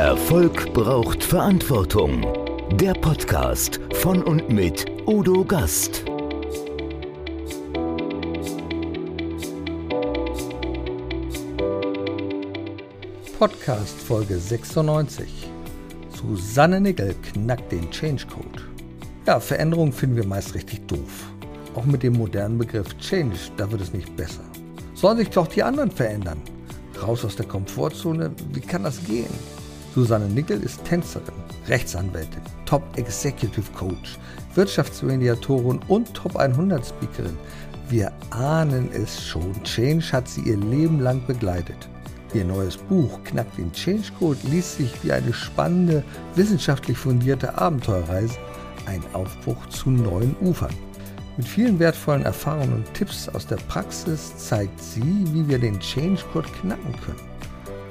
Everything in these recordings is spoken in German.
Erfolg braucht Verantwortung. Der Podcast von und mit Udo Gast. Podcast Folge 96. Susanne Nickel knackt den Change Code. Ja, Veränderungen finden wir meist richtig doof. Auch mit dem modernen Begriff Change, da wird es nicht besser. Sollen sich doch die anderen verändern. Raus aus der Komfortzone, wie kann das gehen? Susanne Nickel ist Tänzerin, Rechtsanwältin, Top Executive Coach, Wirtschaftsmediatorin und Top 100 Speakerin. Wir ahnen es schon, Change hat sie ihr Leben lang begleitet. Ihr neues Buch Knackt den Change Code liest sich wie eine spannende, wissenschaftlich fundierte Abenteuerreise, ein Aufbruch zu neuen Ufern. Mit vielen wertvollen Erfahrungen und Tipps aus der Praxis zeigt sie, wie wir den Change Code knacken können.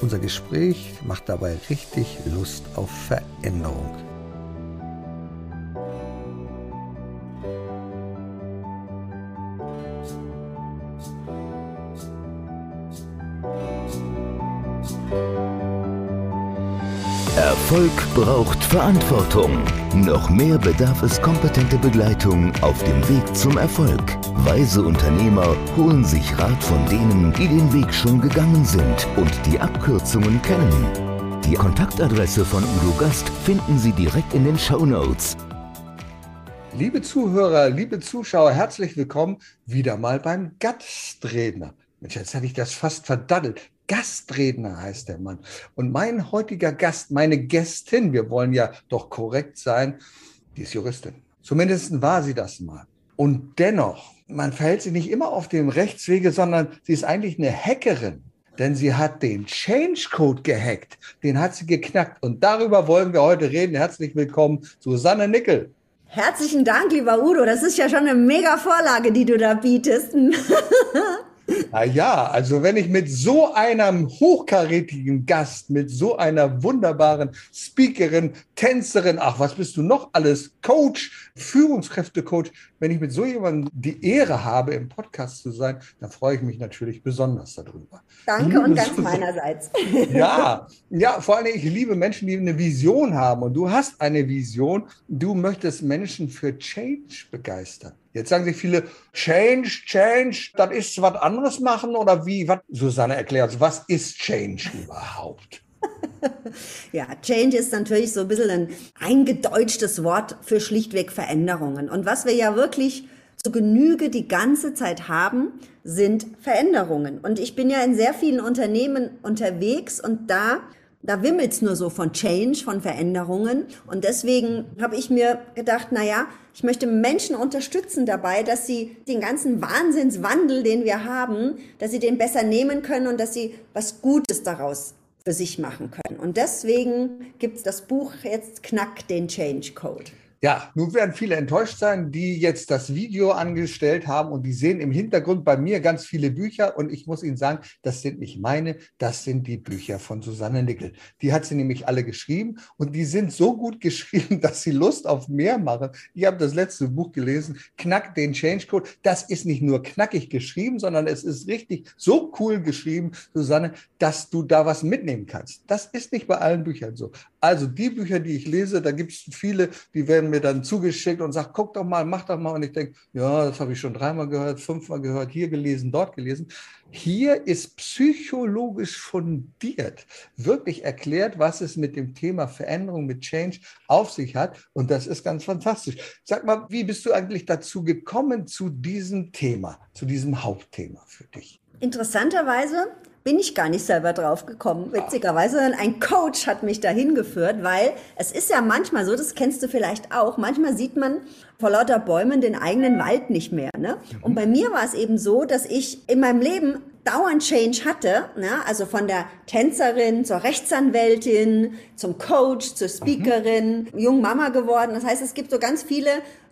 Unser Gespräch macht dabei richtig Lust auf Veränderung. Erfolg braucht Verantwortung. Noch mehr bedarf es kompetente Begleitung auf dem Weg zum Erfolg. Weise Unternehmer holen sich Rat von denen, die den Weg schon gegangen sind und die Abkürzungen kennen. Die Kontaktadresse von Udo Gast finden Sie direkt in den Show Notes. Liebe Zuhörer, liebe Zuschauer, herzlich willkommen wieder mal beim Gastredner. Mensch, jetzt hatte ich das fast verdaddelt. Gastredner heißt der Mann. Und mein heutiger Gast, meine Gästin, wir wollen ja doch korrekt sein, die ist Juristin. Zumindest war sie das mal. Und dennoch, man verhält sich nicht immer auf dem Rechtswege, sondern sie ist eigentlich eine Hackerin. Denn sie hat den Change Code gehackt. Den hat sie geknackt. Und darüber wollen wir heute reden. Herzlich willkommen, Susanne Nickel. Herzlichen Dank, lieber Udo. Das ist ja schon eine mega Vorlage, die du da bietest. Na ja, also wenn ich mit so einem hochkarätigen Gast, mit so einer wunderbaren Speakerin, Tänzerin, ach, was bist du noch alles, Coach, Führungskräftecoach, wenn ich mit so jemandem die Ehre habe, im Podcast zu sein, dann freue ich mich natürlich besonders darüber. Danke liebe und ganz meinerseits. Ja, ja, vor allem ich liebe Menschen, die eine Vision haben und du hast eine Vision. Du möchtest Menschen für Change begeistern. Jetzt sagen sich viele, Change, Change, das ist was anderes machen oder wie? Was? Susanne erklärt, was ist Change überhaupt? ja, Change ist natürlich so ein bisschen ein eingedeutschtes Wort für schlichtweg Veränderungen. Und was wir ja wirklich zu Genüge die ganze Zeit haben, sind Veränderungen. Und ich bin ja in sehr vielen Unternehmen unterwegs und da da wimmelt's nur so von Change, von Veränderungen. Und deswegen habe ich mir gedacht, na ja, ich möchte Menschen unterstützen dabei, dass sie den ganzen Wahnsinnswandel, den wir haben, dass sie den besser nehmen können und dass sie was Gutes daraus für sich machen können. Und deswegen gibt's das Buch jetzt Knack den Change Code. Ja, nun werden viele enttäuscht sein, die jetzt das Video angestellt haben und die sehen im Hintergrund bei mir ganz viele Bücher und ich muss Ihnen sagen, das sind nicht meine, das sind die Bücher von Susanne Nickel. Die hat sie nämlich alle geschrieben und die sind so gut geschrieben, dass sie Lust auf mehr machen. Ich habe das letzte Buch gelesen, Knack den Change Code. Das ist nicht nur knackig geschrieben, sondern es ist richtig so cool geschrieben, Susanne, dass du da was mitnehmen kannst. Das ist nicht bei allen Büchern so. Also die Bücher, die ich lese, da gibt es viele, die werden mir dann zugeschickt und sagt, guck doch mal, mach doch mal. Und ich denke, ja, das habe ich schon dreimal gehört, fünfmal gehört, hier gelesen, dort gelesen. Hier ist psychologisch fundiert, wirklich erklärt, was es mit dem Thema Veränderung, mit Change auf sich hat. Und das ist ganz fantastisch. Sag mal, wie bist du eigentlich dazu gekommen zu diesem Thema, zu diesem Hauptthema für dich? Interessanterweise bin ich gar nicht selber drauf gekommen, witzigerweise, sondern ein Coach hat mich dahin geführt, weil es ist ja manchmal so, das kennst du vielleicht auch, manchmal sieht man vor lauter Bäumen den eigenen Wald nicht mehr. Ne? Mhm. Und bei mir war es eben so, dass ich in meinem Leben dauernd Change hatte, ne? also von der Tänzerin zur Rechtsanwältin, zum Coach, zur Speakerin, mhm. jung Mama geworden. Das heißt, es gibt so ganz viele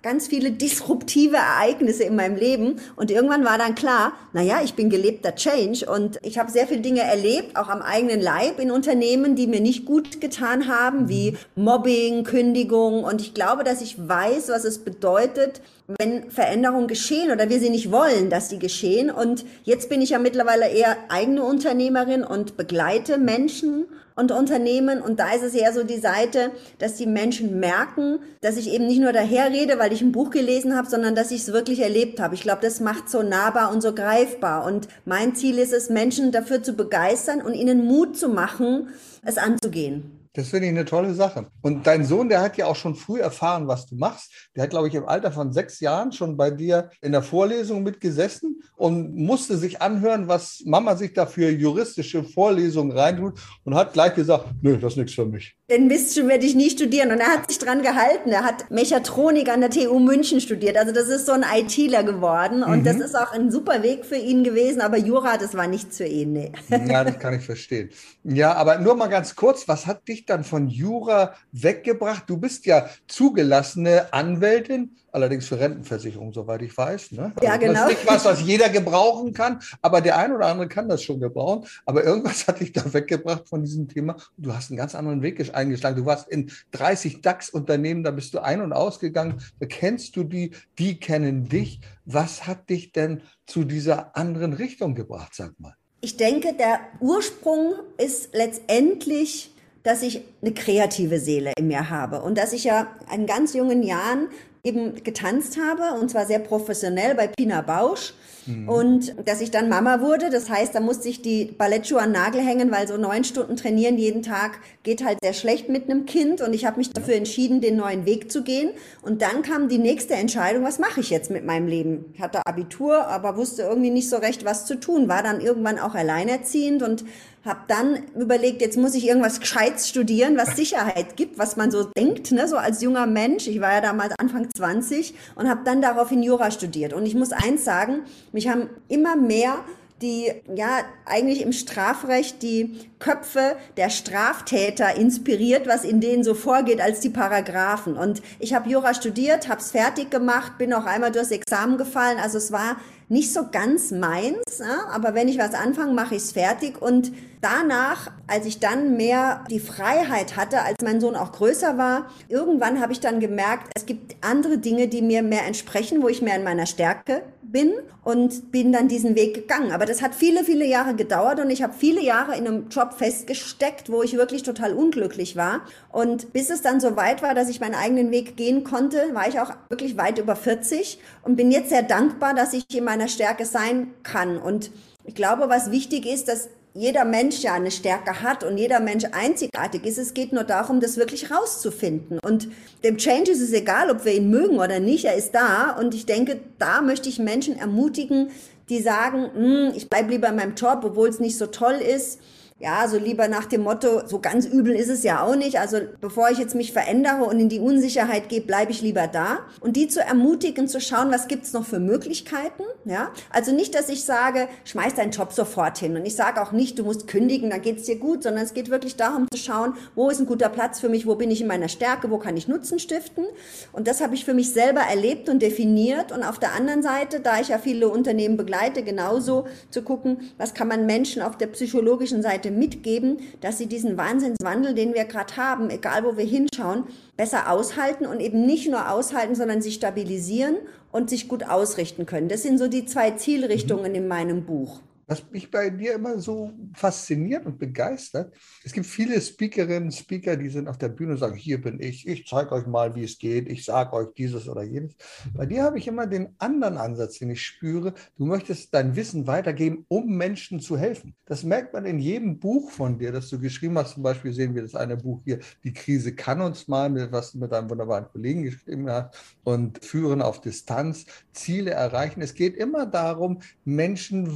ganz viele disruptive Ereignisse in meinem Leben. Und irgendwann war dann klar, naja, ich bin gelebter Change und ich habe sehr viele Dinge erlebt, auch am eigenen Leib in Unternehmen, die mir nicht gut getan haben, wie Mobbing, Kündigung. Und ich glaube, dass ich weiß, was es bedeutet, wenn Veränderungen geschehen oder wir sie nicht wollen, dass sie geschehen. Und jetzt bin ich ja mittlerweile eher eigene Unternehmerin und begleite Menschen und Unternehmen. Und da ist es eher so die Seite, dass die Menschen merken, dass ich eben nicht nur daherrede, weil ich ein Buch gelesen habe, sondern dass ich es wirklich erlebt habe. Ich glaube, das macht so nahbar und so greifbar. Und mein Ziel ist es, Menschen dafür zu begeistern und ihnen Mut zu machen, es anzugehen. Das finde ich eine tolle Sache. Und dein Sohn, der hat ja auch schon früh erfahren, was du machst. Der hat, glaube ich, im Alter von sechs Jahren schon bei dir in der Vorlesung mitgesessen und musste sich anhören, was Mama sich da für juristische Vorlesungen reintut und hat gleich gesagt, nö, das ist nichts für mich. Den Mist werde ich nie studieren. Und er hat sich dran gehalten. Er hat Mechatronik an der TU München studiert. Also das ist so ein ITler geworden. Und mhm. das ist auch ein super Weg für ihn gewesen. Aber Jura, das war nichts für ihn. Nee. Ja, das kann ich verstehen. Ja, aber nur mal ganz kurz, was hat dich dann von Jura weggebracht? Du bist ja zugelassene Anwältin allerdings für Rentenversicherung, soweit ich weiß. Ne? Ja, also, genau. Das ist nicht was, was jeder gebrauchen kann, aber der ein oder andere kann das schon gebrauchen. Aber irgendwas hat dich da weggebracht von diesem Thema. Du hast einen ganz anderen Weg eingeschlagen. Du warst in 30 DAX-Unternehmen, da bist du ein- und ausgegangen. Da kennst du die, die kennen dich. Was hat dich denn zu dieser anderen Richtung gebracht, sag mal? Ich denke, der Ursprung ist letztendlich dass ich eine kreative Seele in mir habe und dass ich ja in ganz jungen Jahren eben getanzt habe und zwar sehr professionell bei Pina Bausch. Mhm. Und dass ich dann Mama wurde, das heißt, da musste ich die Ballettschuhe an den Nagel hängen, weil so neun Stunden trainieren jeden Tag geht halt sehr schlecht mit einem Kind. Und ich habe mich dafür entschieden, den neuen Weg zu gehen. Und dann kam die nächste Entscheidung, was mache ich jetzt mit meinem Leben? Ich hatte Abitur, aber wusste irgendwie nicht so recht, was zu tun. War dann irgendwann auch alleinerziehend und habe dann überlegt, jetzt muss ich irgendwas Gescheites studieren, was Sicherheit gibt, was man so denkt, ne, so als junger Mensch. Ich war ja damals Anfang 20 und habe dann daraufhin Jura studiert. Und ich muss eins sagen, mich haben immer mehr die ja eigentlich im Strafrecht die Köpfe der Straftäter inspiriert, was in denen so vorgeht als die Paragraphen. Und ich habe Jura studiert, habe es fertig gemacht, bin auch einmal durchs Examen gefallen. Also es war nicht so ganz meins, aber wenn ich was anfange, mache ich es fertig. Und danach, als ich dann mehr die Freiheit hatte, als mein Sohn auch größer war, irgendwann habe ich dann gemerkt, es gibt andere Dinge, die mir mehr entsprechen, wo ich mehr in meiner Stärke bin und bin dann diesen Weg gegangen. Aber das hat viele, viele Jahre gedauert und ich habe viele Jahre in einem Job festgesteckt, wo ich wirklich total unglücklich war. Und bis es dann so weit war, dass ich meinen eigenen Weg gehen konnte, war ich auch wirklich weit über 40 und bin jetzt sehr dankbar, dass ich in meiner Stärke sein kann. Und ich glaube, was wichtig ist, dass jeder Mensch ja eine Stärke hat und jeder Mensch einzigartig ist. Es geht nur darum, das wirklich rauszufinden. Und dem Change ist es egal, ob wir ihn mögen oder nicht. Er ist da. Und ich denke, da möchte ich Menschen ermutigen, die sagen, hm, ich bleibe lieber in meinem Job, obwohl es nicht so toll ist ja, so lieber nach dem Motto, so ganz übel ist es ja auch nicht. Also bevor ich jetzt mich verändere und in die Unsicherheit gehe, bleibe ich lieber da. Und die zu ermutigen, zu schauen, was gibt's noch für Möglichkeiten. Ja, also nicht, dass ich sage, schmeiß deinen Job sofort hin. Und ich sage auch nicht, du musst kündigen, dann geht's dir gut, sondern es geht wirklich darum zu schauen, wo ist ein guter Platz für mich, wo bin ich in meiner Stärke, wo kann ich Nutzen stiften. Und das habe ich für mich selber erlebt und definiert. Und auf der anderen Seite, da ich ja viele Unternehmen begleite, genauso zu gucken, was kann man Menschen auf der psychologischen Seite Leute mitgeben, dass sie diesen Wahnsinnswandel, den wir gerade haben, egal wo wir hinschauen, besser aushalten und eben nicht nur aushalten, sondern sich stabilisieren und sich gut ausrichten können. Das sind so die zwei Zielrichtungen mhm. in meinem Buch. Was mich bei dir immer so fasziniert und begeistert, es gibt viele Speakerinnen, Speaker, die sind auf der Bühne und sagen, hier bin ich, ich zeige euch mal, wie es geht, ich sage euch dieses oder jenes. Bei dir habe ich immer den anderen Ansatz, den ich spüre. Du möchtest dein Wissen weitergeben, um Menschen zu helfen. Das merkt man in jedem Buch von dir, das du geschrieben hast. Zum Beispiel sehen wir das eine Buch hier, Die Krise kann uns mal, was du mit einem wunderbaren Kollegen geschrieben hast, und Führen auf Distanz, Ziele erreichen. Es geht immer darum, Menschen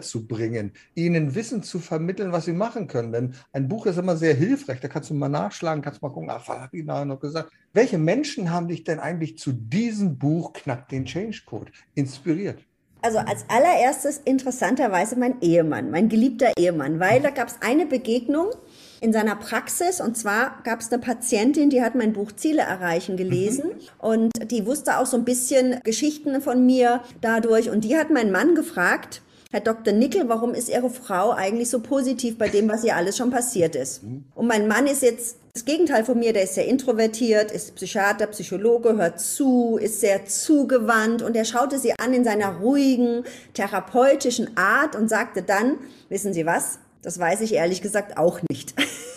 zu bringen, ihnen Wissen zu vermitteln, was sie machen können. Denn ein Buch ist immer sehr hilfreich. Da kannst du mal nachschlagen, kannst mal gucken, ach, was hat die nachher noch gesagt? Welche Menschen haben dich denn eigentlich zu diesem Buch Knack den Change Code inspiriert? Also als allererstes interessanterweise mein Ehemann, mein geliebter Ehemann, weil da gab es eine Begegnung, in seiner Praxis. Und zwar gab es eine Patientin, die hat mein Buch Ziele erreichen gelesen mhm. und die wusste auch so ein bisschen Geschichten von mir dadurch. Und die hat meinen Mann gefragt, Herr Dr. Nickel, warum ist Ihre Frau eigentlich so positiv bei dem, was ihr alles schon passiert ist? Mhm. Und mein Mann ist jetzt das Gegenteil von mir, der ist sehr introvertiert, ist Psychiater, Psychologe, hört zu, ist sehr zugewandt und er schaute sie an in seiner ruhigen, therapeutischen Art und sagte dann, wissen Sie was? Das weiß ich ehrlich gesagt auch nicht.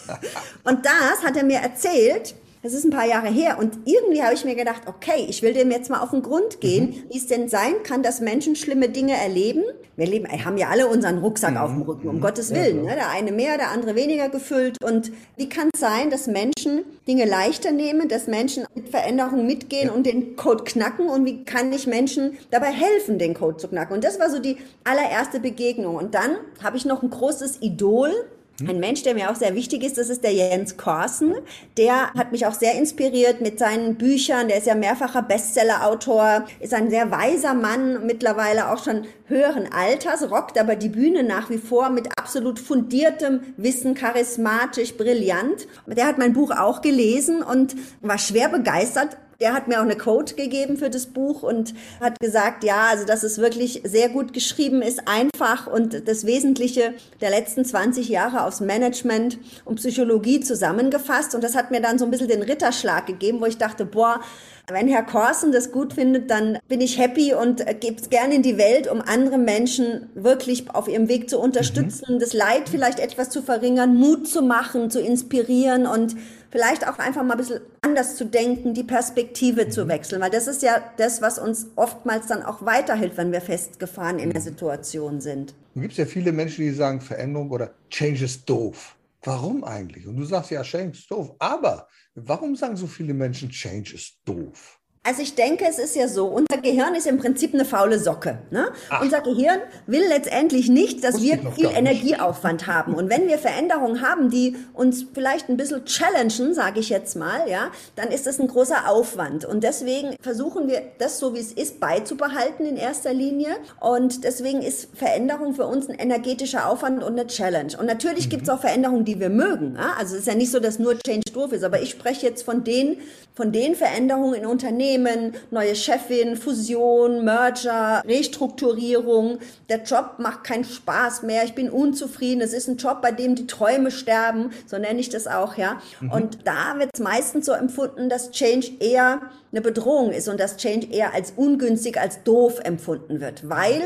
und das hat er mir erzählt, das ist ein paar Jahre her und irgendwie habe ich mir gedacht, okay, ich will dem jetzt mal auf den Grund gehen, mhm. wie es denn sein kann, dass Menschen schlimme Dinge erleben. Wir leben, haben ja alle unseren Rucksack mhm. auf dem Rücken, um mhm. Gottes Willen. Ja, ne? Der eine mehr, der andere weniger gefüllt. Und wie kann es sein, dass Menschen Dinge leichter nehmen, dass Menschen mit Veränderungen mitgehen ja. und den Code knacken? Und wie kann ich Menschen dabei helfen, den Code zu knacken? Und das war so die allererste Begegnung. Und dann habe ich noch ein großes Idol, ein Mensch, der mir auch sehr wichtig ist, das ist der Jens Korsen. Der hat mich auch sehr inspiriert mit seinen Büchern. Der ist ja mehrfacher Bestsellerautor, ist ein sehr weiser Mann, mittlerweile auch schon höheren Alters, rockt aber die Bühne nach wie vor mit absolut fundiertem Wissen, charismatisch, brillant. Der hat mein Buch auch gelesen und war schwer begeistert der hat mir auch eine Code gegeben für das Buch und hat gesagt, ja, also dass es wirklich sehr gut geschrieben ist, einfach und das Wesentliche der letzten 20 Jahre aus Management und Psychologie zusammengefasst. Und das hat mir dann so ein bisschen den Ritterschlag gegeben, wo ich dachte, boah, wenn Herr Korsen das gut findet, dann bin ich happy und gebe es gerne in die Welt, um andere Menschen wirklich auf ihrem Weg zu unterstützen, mhm. das Leid vielleicht etwas zu verringern, Mut zu machen, zu inspirieren und vielleicht auch einfach mal ein bisschen anders zu denken, die Perspektive mhm. zu wechseln, weil das ist ja das, was uns oftmals dann auch weiterhilft, wenn wir festgefahren in der Situation sind. Dann gibt es ja viele Menschen, die sagen, Veränderung oder Change ist doof. Warum eigentlich? Und du sagst ja, Change ist doof. Aber warum sagen so viele Menschen, Change ist doof? Also ich denke, es ist ja so, unser Gehirn ist im Prinzip eine faule Socke. Ne? Unser Gehirn will letztendlich nicht, dass wir viel Energieaufwand haben. Und wenn wir Veränderungen haben, die uns vielleicht ein bisschen challengen, sage ich jetzt mal, ja, dann ist das ein großer Aufwand. Und deswegen versuchen wir, das so wie es ist, beizubehalten in erster Linie. Und deswegen ist Veränderung für uns ein energetischer Aufwand und eine Challenge. Und natürlich mhm. gibt es auch Veränderungen, die wir mögen. Ja? Also es ist ja nicht so, dass nur Change doof ist, aber ich spreche jetzt von den, von den Veränderungen in Unternehmen, Unternehmen, neue Chefin, Fusion, Merger, Restrukturierung. Der Job macht keinen Spaß mehr. Ich bin unzufrieden. Es ist ein Job, bei dem die Träume sterben. So nenne ich das auch, ja. Mhm. Und da wird es meistens so empfunden, dass Change eher eine Bedrohung ist und dass Change eher als ungünstig, als doof empfunden wird, weil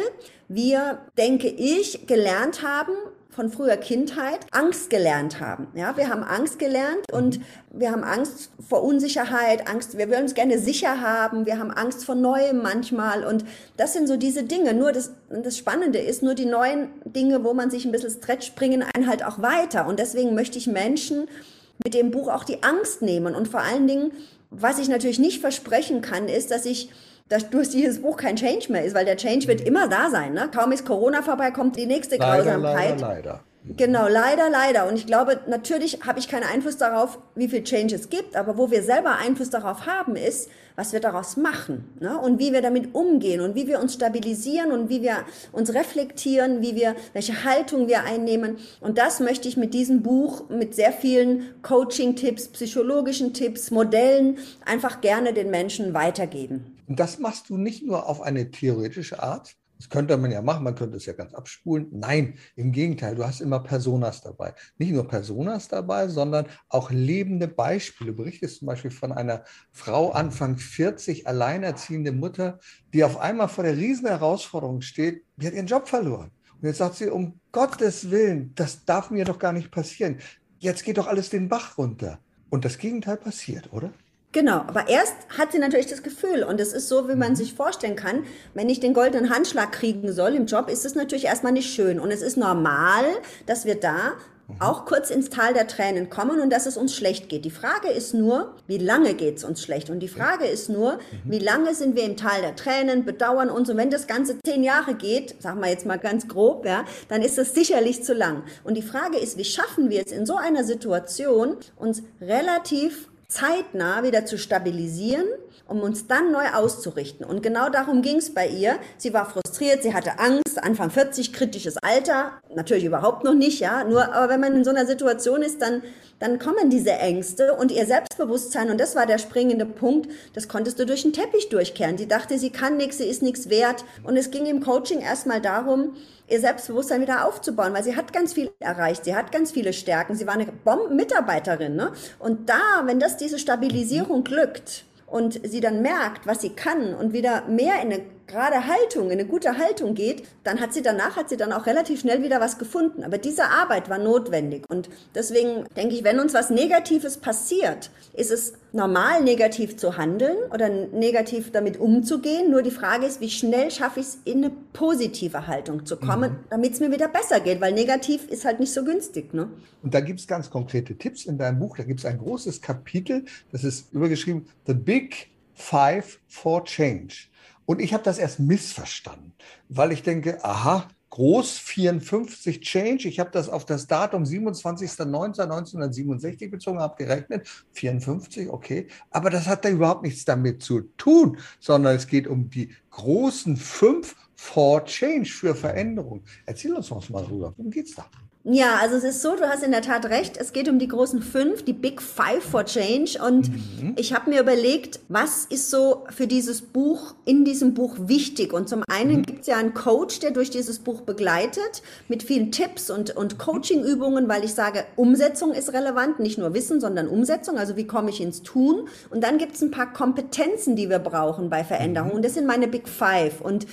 wir, denke ich, gelernt haben, von früher Kindheit Angst gelernt haben. Ja, wir haben Angst gelernt und wir haben Angst vor Unsicherheit, Angst, wir wollen uns gerne sicher haben, wir haben Angst vor Neuem manchmal und das sind so diese Dinge. Nur das, das Spannende ist, nur die neuen Dinge, wo man sich ein bisschen stretcht, bringen einen halt auch weiter und deswegen möchte ich Menschen mit dem Buch auch die Angst nehmen und vor allen Dingen, was ich natürlich nicht versprechen kann, ist, dass ich dass durch dieses Buch kein Change mehr ist, weil der Change wird immer da sein. Ne? Kaum ist Corona vorbei, kommt die nächste leider, Grausamkeit. Leider, leider. Genau, leider, leider. Und ich glaube, natürlich habe ich keinen Einfluss darauf, wie viel Change es gibt, aber wo wir selber Einfluss darauf haben, ist, was wir daraus machen ne? und wie wir damit umgehen und wie wir uns stabilisieren und wie wir uns reflektieren, wie wir, welche Haltung wir einnehmen. Und das möchte ich mit diesem Buch, mit sehr vielen Coaching-Tipps, psychologischen Tipps, Modellen einfach gerne den Menschen weitergeben. Und das machst du nicht nur auf eine theoretische Art, das könnte man ja machen, man könnte es ja ganz abspulen. Nein, im Gegenteil, du hast immer Personas dabei. Nicht nur Personas dabei, sondern auch lebende Beispiele. Du berichtest zum Beispiel von einer Frau Anfang 40, alleinerziehende Mutter, die auf einmal vor der riesen Herausforderung steht, die hat ihren Job verloren. Und jetzt sagt sie, um Gottes Willen, das darf mir doch gar nicht passieren. Jetzt geht doch alles den Bach runter. Und das Gegenteil passiert, oder? Genau, aber erst hat sie natürlich das Gefühl und es ist so, wie man mhm. sich vorstellen kann, wenn ich den goldenen Handschlag kriegen soll im Job, ist es natürlich erstmal nicht schön und es ist normal, dass wir da mhm. auch kurz ins Tal der Tränen kommen und dass es uns schlecht geht. Die Frage ist nur, wie lange geht es uns schlecht? Und die Frage ist nur, mhm. wie lange sind wir im Tal der Tränen, bedauern uns? Und wenn das Ganze zehn Jahre geht, sagen wir jetzt mal ganz grob, ja, dann ist das sicherlich zu lang. Und die Frage ist, wie schaffen wir es in so einer Situation, uns relativ zeitnah wieder zu stabilisieren um uns dann neu auszurichten. Und genau darum ging es bei ihr. Sie war frustriert, sie hatte Angst, Anfang 40, kritisches Alter, natürlich überhaupt noch nicht, ja. Nur, aber wenn man in so einer Situation ist, dann, dann kommen diese Ängste und ihr Selbstbewusstsein, und das war der springende Punkt, das konntest du durch den Teppich durchkehren. Sie dachte, sie kann nichts, sie ist nichts wert. Und es ging im Coaching erstmal darum, ihr Selbstbewusstsein wieder aufzubauen, weil sie hat ganz viel erreicht, sie hat ganz viele Stärken, sie war eine Bombenmitarbeiterin. Ne? Und da, wenn das diese Stabilisierung glückt und sie dann merkt, was sie kann und wieder mehr in eine gerade Haltung, in eine gute Haltung geht, dann hat sie danach, hat sie dann auch relativ schnell wieder was gefunden. Aber diese Arbeit war notwendig. Und deswegen denke ich, wenn uns was Negatives passiert, ist es normal, negativ zu handeln oder negativ damit umzugehen. Nur die Frage ist, wie schnell schaffe ich es, in eine positive Haltung zu kommen, mhm. damit es mir wieder besser geht, weil negativ ist halt nicht so günstig. Ne? Und da gibt es ganz konkrete Tipps in deinem Buch. Da gibt es ein großes Kapitel, das ist übergeschrieben, The Big Five for Change. Und ich habe das erst missverstanden, weil ich denke, aha, groß 54 Change. Ich habe das auf das Datum 27.09.1967 bezogen, habe gerechnet, 54, okay. Aber das hat da überhaupt nichts damit zu tun, sondern es geht um die großen fünf for Change für Veränderung. Erzähl uns mal drüber. Worum geht es da? Ja, also es ist so, du hast in der Tat recht, es geht um die großen fünf, die Big Five for Change. Und mhm. ich habe mir überlegt, was ist so für dieses Buch, in diesem Buch wichtig? Und zum einen mhm. gibt es ja einen Coach, der durch dieses Buch begleitet, mit vielen Tipps und, und Coaching-Übungen, weil ich sage, Umsetzung ist relevant, nicht nur Wissen, sondern Umsetzung, also wie komme ich ins Tun. Und dann gibt es ein paar Kompetenzen, die wir brauchen bei Veränderungen. Mhm. Und das sind meine Big Five. Und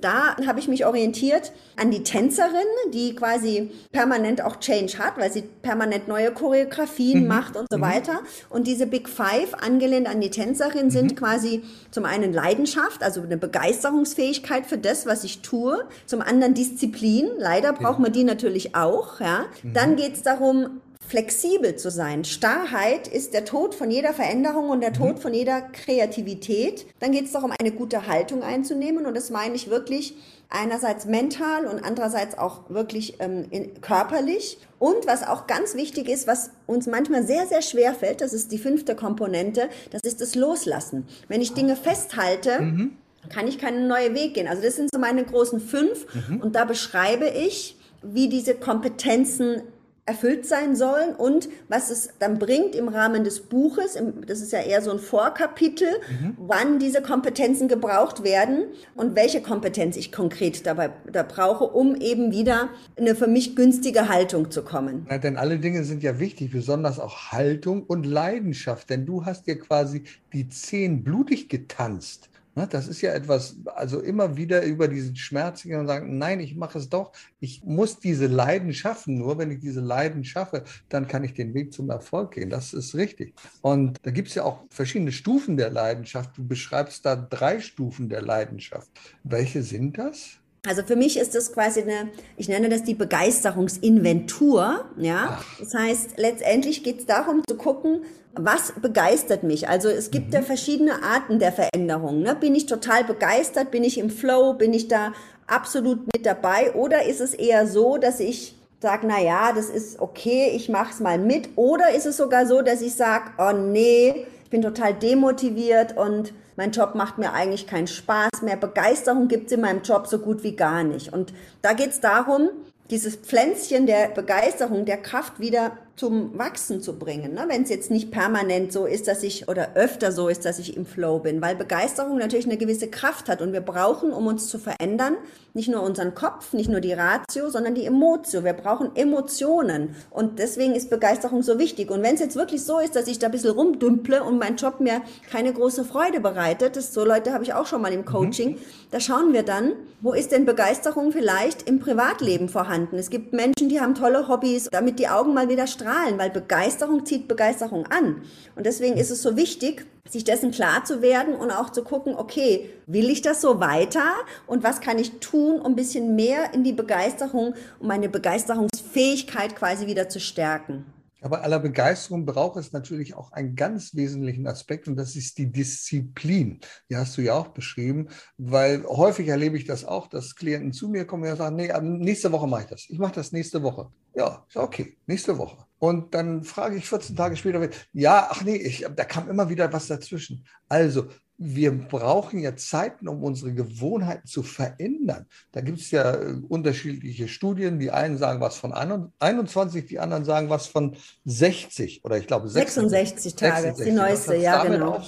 da habe ich mich orientiert an die Tänzerin, die quasi permanent auch Change hat, weil sie permanent neue Choreografien mhm. macht und so mhm. weiter. Und diese Big Five, angelehnt an die Tänzerin, sind mhm. quasi zum einen Leidenschaft, also eine Begeisterungsfähigkeit für das, was ich tue. Zum anderen Disziplin. Leider braucht man die natürlich auch. Ja. Dann mhm. geht es darum, flexibel zu sein. Starrheit ist der Tod von jeder Veränderung und der mhm. Tod von jeder Kreativität. Dann geht es darum, eine gute Haltung einzunehmen und das meine ich wirklich einerseits mental und andererseits auch wirklich ähm, in, körperlich. Und was auch ganz wichtig ist, was uns manchmal sehr, sehr schwer fällt, das ist die fünfte Komponente, das ist das Loslassen. Wenn ich Dinge festhalte, mhm. kann ich keinen neuen Weg gehen. Also das sind so meine großen fünf mhm. und da beschreibe ich, wie diese Kompetenzen erfüllt sein sollen und was es dann bringt im Rahmen des Buches, das ist ja eher so ein Vorkapitel, mhm. wann diese Kompetenzen gebraucht werden und welche Kompetenz ich konkret dabei da brauche, um eben wieder in eine für mich günstige Haltung zu kommen. Ja, denn alle Dinge sind ja wichtig, besonders auch Haltung und Leidenschaft, denn du hast dir quasi die Zehen blutig getanzt das ist ja etwas, also immer wieder über diesen Schmerz gehen und sagen, nein, ich mache es doch. Ich muss diese Leiden schaffen. Nur wenn ich diese Leiden schaffe, dann kann ich den Weg zum Erfolg gehen. Das ist richtig. Und da gibt es ja auch verschiedene Stufen der Leidenschaft. Du beschreibst da drei Stufen der Leidenschaft. Welche sind das? Also für mich ist das quasi eine, ich nenne das die Begeisterungsinventur. Ja, das heißt, letztendlich geht es darum zu gucken, was begeistert mich? Also es gibt mhm. ja verschiedene Arten der Veränderung. Ne? Bin ich total begeistert? Bin ich im Flow? Bin ich da absolut mit dabei? Oder ist es eher so, dass ich sage, na ja, das ist okay, ich mache es mal mit? Oder ist es sogar so, dass ich sage, oh nee, ich bin total demotiviert und mein Job macht mir eigentlich keinen Spaß mehr. Begeisterung gibt es in meinem Job so gut wie gar nicht. Und da geht es darum, dieses Pflänzchen der Begeisterung, der Kraft wieder zum Wachsen zu bringen. Ne? Wenn es jetzt nicht permanent so ist, dass ich oder öfter so ist, dass ich im Flow bin, weil Begeisterung natürlich eine gewisse Kraft hat und wir brauchen, um uns zu verändern, nicht nur unseren Kopf, nicht nur die Ratio, sondern die Emotio. Wir brauchen Emotionen und deswegen ist Begeisterung so wichtig. Und wenn es jetzt wirklich so ist, dass ich da ein bisschen rumdümple und mein Job mir keine große Freude bereitet, das so Leute habe ich auch schon mal im Coaching, mhm. da schauen wir dann, wo ist denn Begeisterung vielleicht im Privatleben vorhanden? Es gibt Menschen, die haben tolle Hobbys, damit die Augen mal wieder strahlen, weil Begeisterung zieht Begeisterung an. Und deswegen ist es so wichtig, sich dessen klar zu werden und auch zu gucken, okay, will ich das so weiter und was kann ich tun, um ein bisschen mehr in die Begeisterung, um meine Begeisterungsfähigkeit quasi wieder zu stärken. Aber aller Begeisterung braucht es natürlich auch einen ganz wesentlichen Aspekt und das ist die Disziplin. Die hast du ja auch beschrieben, weil häufig erlebe ich das auch, dass Klienten zu mir kommen und sagen, nee, nächste Woche mache ich das. Ich mache das nächste Woche. Ja, okay, nächste Woche. Und dann frage ich 14 Tage später, ja, ach nee, ich, da kam immer wieder was dazwischen. Also wir brauchen ja Zeiten, um unsere Gewohnheiten zu verändern. Da gibt es ja äh, unterschiedliche Studien. Die einen sagen was von 21, die anderen sagen was von 60 oder ich glaube 66, 66 Tage, 66. die neueste, ja genau.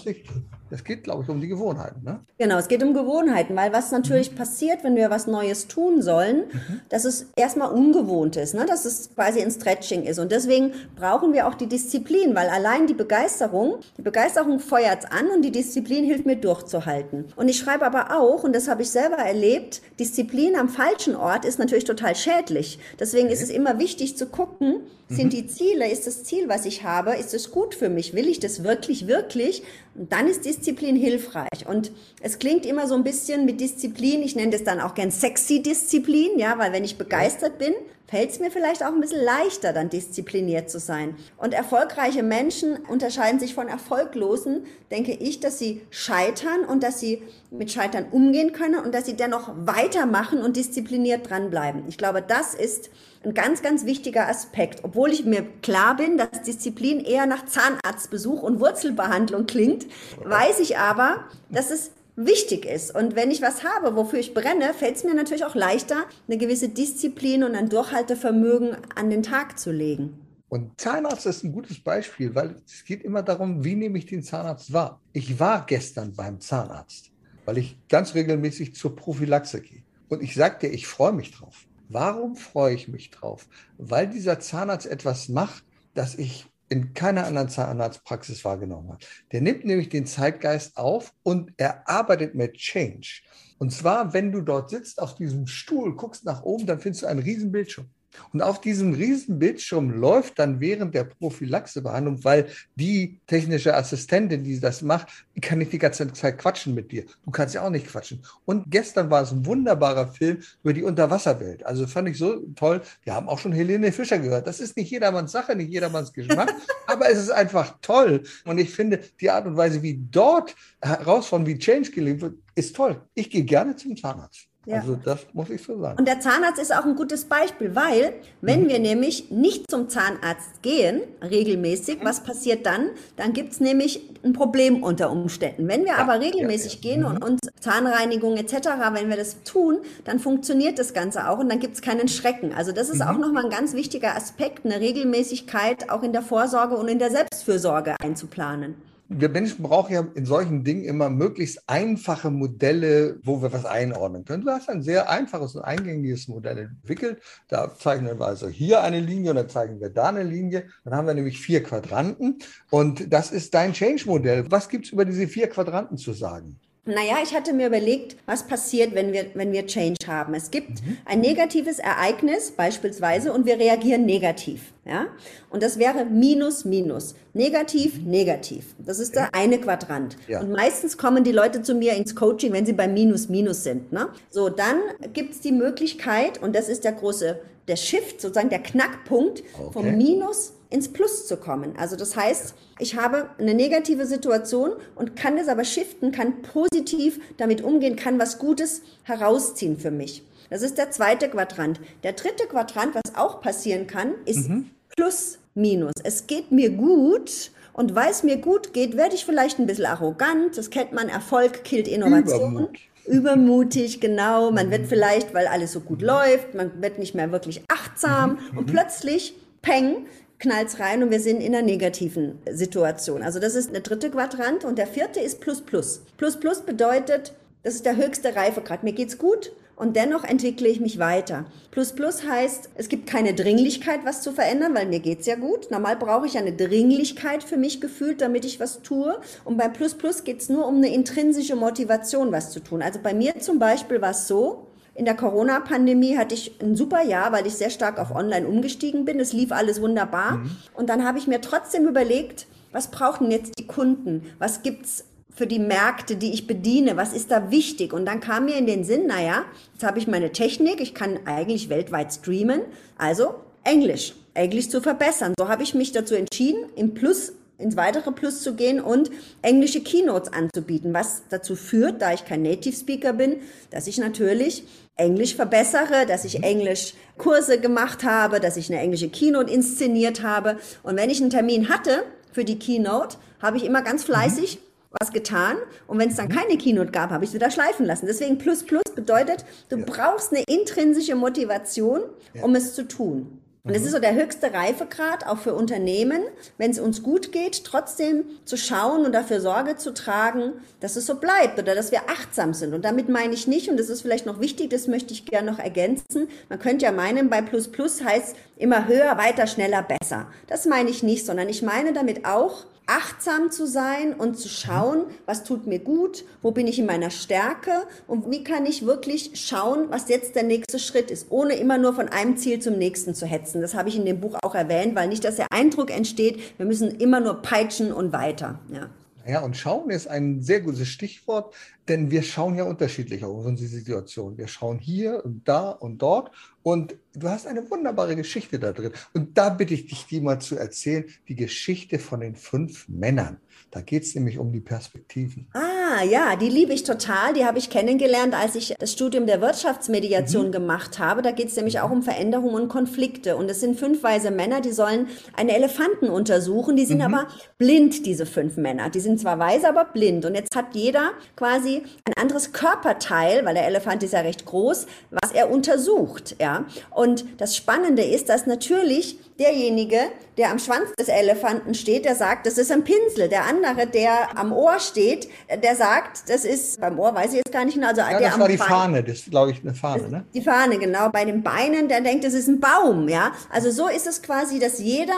Es geht, glaube ich, um die Gewohnheiten. Ne? Genau, es geht um Gewohnheiten, weil was natürlich mhm. passiert, wenn wir was Neues tun sollen, mhm. dass es erstmal ungewohnt ist, ne? dass es quasi ein Stretching ist. Und deswegen brauchen wir auch die Disziplin, weil allein die Begeisterung, die Begeisterung feuert es an und die Disziplin hilft mir durchzuhalten. Und ich schreibe aber auch, und das habe ich selber erlebt, Disziplin am falschen Ort ist natürlich total schädlich. Deswegen okay. ist es immer wichtig zu gucken, sind mhm. die Ziele, ist das Ziel, was ich habe, ist es gut für mich? Will ich das wirklich, wirklich? Und dann ist Disziplin hilfreich. Und es klingt immer so ein bisschen mit Disziplin, ich nenne das dann auch gern sexy Disziplin, ja, weil wenn ich begeistert bin, fällt es mir vielleicht auch ein bisschen leichter, dann diszipliniert zu sein. Und erfolgreiche Menschen unterscheiden sich von erfolglosen, denke ich, dass sie scheitern und dass sie mit Scheitern umgehen können und dass sie dennoch weitermachen und diszipliniert dranbleiben. Ich glaube, das ist ein ganz, ganz wichtiger Aspekt. Obwohl ich mir klar bin, dass Disziplin eher nach Zahnarztbesuch und Wurzelbehandlung klingt, weiß ich aber, dass es wichtig ist. Und wenn ich was habe, wofür ich brenne, fällt es mir natürlich auch leichter, eine gewisse Disziplin und ein Durchhaltevermögen an den Tag zu legen. Und Zahnarzt ist ein gutes Beispiel, weil es geht immer darum, wie nehme ich den Zahnarzt wahr. Ich war gestern beim Zahnarzt, weil ich ganz regelmäßig zur Prophylaxe gehe. Und ich sagte, ich freue mich drauf. Warum freue ich mich drauf? Weil dieser Zahnarzt etwas macht, das ich in keiner anderen Zahnarztpraxis wahrgenommen habe. Der nimmt nämlich den Zeitgeist auf und er arbeitet mit Change. Und zwar, wenn du dort sitzt auf diesem Stuhl, guckst nach oben, dann findest du einen riesen Bildschirm. Und auf diesem riesen Bildschirm läuft dann während der Prophylaxebehandlung, weil die technische Assistentin, die das macht, die kann nicht die ganze Zeit quatschen mit dir. Du kannst ja auch nicht quatschen. Und gestern war es ein wunderbarer Film über die Unterwasserwelt. Also fand ich so toll. Wir haben auch schon Helene Fischer gehört. Das ist nicht jedermanns Sache, nicht jedermanns Geschmack, aber es ist einfach toll. Und ich finde, die Art und Weise, wie dort herausfinden, wie Change gelebt wird, ist toll. Ich gehe gerne zum Zahnarzt. Ja. Also das muss ich so sagen. Und der Zahnarzt ist auch ein gutes Beispiel, weil wenn mhm. wir nämlich nicht zum Zahnarzt gehen, regelmäßig, mhm. was passiert dann? Dann gibt es nämlich ein Problem unter Umständen. Wenn wir ja, aber regelmäßig ja, gehen mhm. und uns Zahnreinigung etc., wenn wir das tun, dann funktioniert das Ganze auch und dann gibt es keinen Schrecken. Also das ist mhm. auch nochmal ein ganz wichtiger Aspekt, eine Regelmäßigkeit auch in der Vorsorge und in der Selbstfürsorge einzuplanen wir Menschen brauchen ja in solchen Dingen immer möglichst einfache Modelle, wo wir was einordnen können. Du hast ein sehr einfaches und eingängiges Modell entwickelt. Da zeichnen wir also hier eine Linie und dann zeigen wir da eine Linie. Dann haben wir nämlich vier Quadranten und das ist dein Change-Modell. Was gibt es über diese vier Quadranten zu sagen? Naja, ich hatte mir überlegt, was passiert, wenn wir, wenn wir Change haben. Es gibt mhm. ein negatives Ereignis beispielsweise und wir reagieren negativ. Ja? Und das wäre Minus, Minus. Negativ, Negativ. Das ist der eine Quadrant. Ja. Und meistens kommen die Leute zu mir ins Coaching, wenn sie bei Minus, Minus sind. Ne? So, dann gibt es die Möglichkeit, und das ist der große, der Shift, sozusagen der Knackpunkt, okay. vom Minus ins Plus zu kommen. Also das heißt, ich habe eine negative Situation und kann das aber shiften, kann positiv damit umgehen, kann was Gutes herausziehen für mich. Das ist der zweite Quadrant. Der dritte Quadrant, was auch passieren kann, ist mhm. Plus, Minus. Es geht mir gut und weil es mir gut geht, werde ich vielleicht ein bisschen arrogant. Das kennt man, Erfolg killt Innovation. Übermut. Übermutig, genau. Man wird vielleicht, weil alles so gut läuft, man wird nicht mehr wirklich achtsam mhm. und plötzlich, peng, knallt's rein und wir sind in einer negativen Situation. Also das ist der dritte Quadrant und der vierte ist Plus Plus. Plus Plus bedeutet, das ist der höchste Reifegrad. Mir geht's gut und dennoch entwickle ich mich weiter. Plus Plus heißt, es gibt keine Dringlichkeit, was zu verändern, weil mir geht's ja gut. Normal brauche ich eine Dringlichkeit für mich gefühlt, damit ich was tue. Und bei Plus Plus geht's nur um eine intrinsische Motivation, was zu tun. Also bei mir zum Beispiel war es so, in der Corona-Pandemie hatte ich ein super Jahr, weil ich sehr stark auf Online umgestiegen bin. Es lief alles wunderbar. Mhm. Und dann habe ich mir trotzdem überlegt, was brauchen jetzt die Kunden? Was gibt's für die Märkte, die ich bediene? Was ist da wichtig? Und dann kam mir in den Sinn, naja, jetzt habe ich meine Technik, ich kann eigentlich weltweit streamen, also Englisch, Englisch zu verbessern. So habe ich mich dazu entschieden, im Plus ins weitere Plus zu gehen und englische Keynotes anzubieten, was dazu führt, da ich kein Native Speaker bin, dass ich natürlich Englisch verbessere, dass ich mhm. Englisch Kurse gemacht habe, dass ich eine englische Keynote inszeniert habe. Und wenn ich einen Termin hatte für die Keynote, habe ich immer ganz fleißig mhm was getan und wenn es dann keine Keynote gab, habe ich es wieder schleifen lassen. Deswegen Plus Plus bedeutet, du ja. brauchst eine intrinsische Motivation, ja. um es zu tun. Und es ist so der höchste Reifegrad, auch für Unternehmen, wenn es uns gut geht, trotzdem zu schauen und dafür Sorge zu tragen, dass es so bleibt oder dass wir achtsam sind. Und damit meine ich nicht, und das ist vielleicht noch wichtig, das möchte ich gerne noch ergänzen, man könnte ja meinen, bei Plus Plus heißt immer höher, weiter, schneller, besser. Das meine ich nicht, sondern ich meine damit auch, achtsam zu sein und zu schauen, was tut mir gut, wo bin ich in meiner Stärke und wie kann ich wirklich schauen, was jetzt der nächste Schritt ist, ohne immer nur von einem Ziel zum nächsten zu hetzen. Das habe ich in dem Buch auch erwähnt, weil nicht, dass der Eindruck entsteht, wir müssen immer nur peitschen und weiter. Ja. Ja, und schauen ist ein sehr gutes Stichwort, denn wir schauen ja unterschiedlich auf unsere Situation. Wir schauen hier und da und dort und du hast eine wunderbare Geschichte da drin. Und da bitte ich dich, die mal zu erzählen, die Geschichte von den fünf Männern. Da geht es nämlich um die Perspektiven. Ah, ja, die liebe ich total. Die habe ich kennengelernt, als ich das Studium der Wirtschaftsmediation mhm. gemacht habe. Da geht es nämlich auch um Veränderungen und Konflikte. Und es sind fünf weise Männer, die sollen einen Elefanten untersuchen. Die sind mhm. aber blind, diese fünf Männer. Die sind zwar weise, aber blind. Und jetzt hat jeder quasi ein anderes Körperteil, weil der Elefant ist ja recht groß, was er untersucht. Ja? Und das Spannende ist, dass natürlich derjenige, der am Schwanz des Elefanten steht, der sagt, das ist ein Pinsel. Der andere, der am Ohr steht, der sagt, das ist, beim Ohr weiß ich jetzt gar nicht genau. Also ja, der das war die Bein, Fahne, das ist, glaube ich, eine Fahne, ne? Die Fahne, genau. Bei den Beinen, der denkt, das ist ein Baum, ja. Also so ist es quasi, dass jeder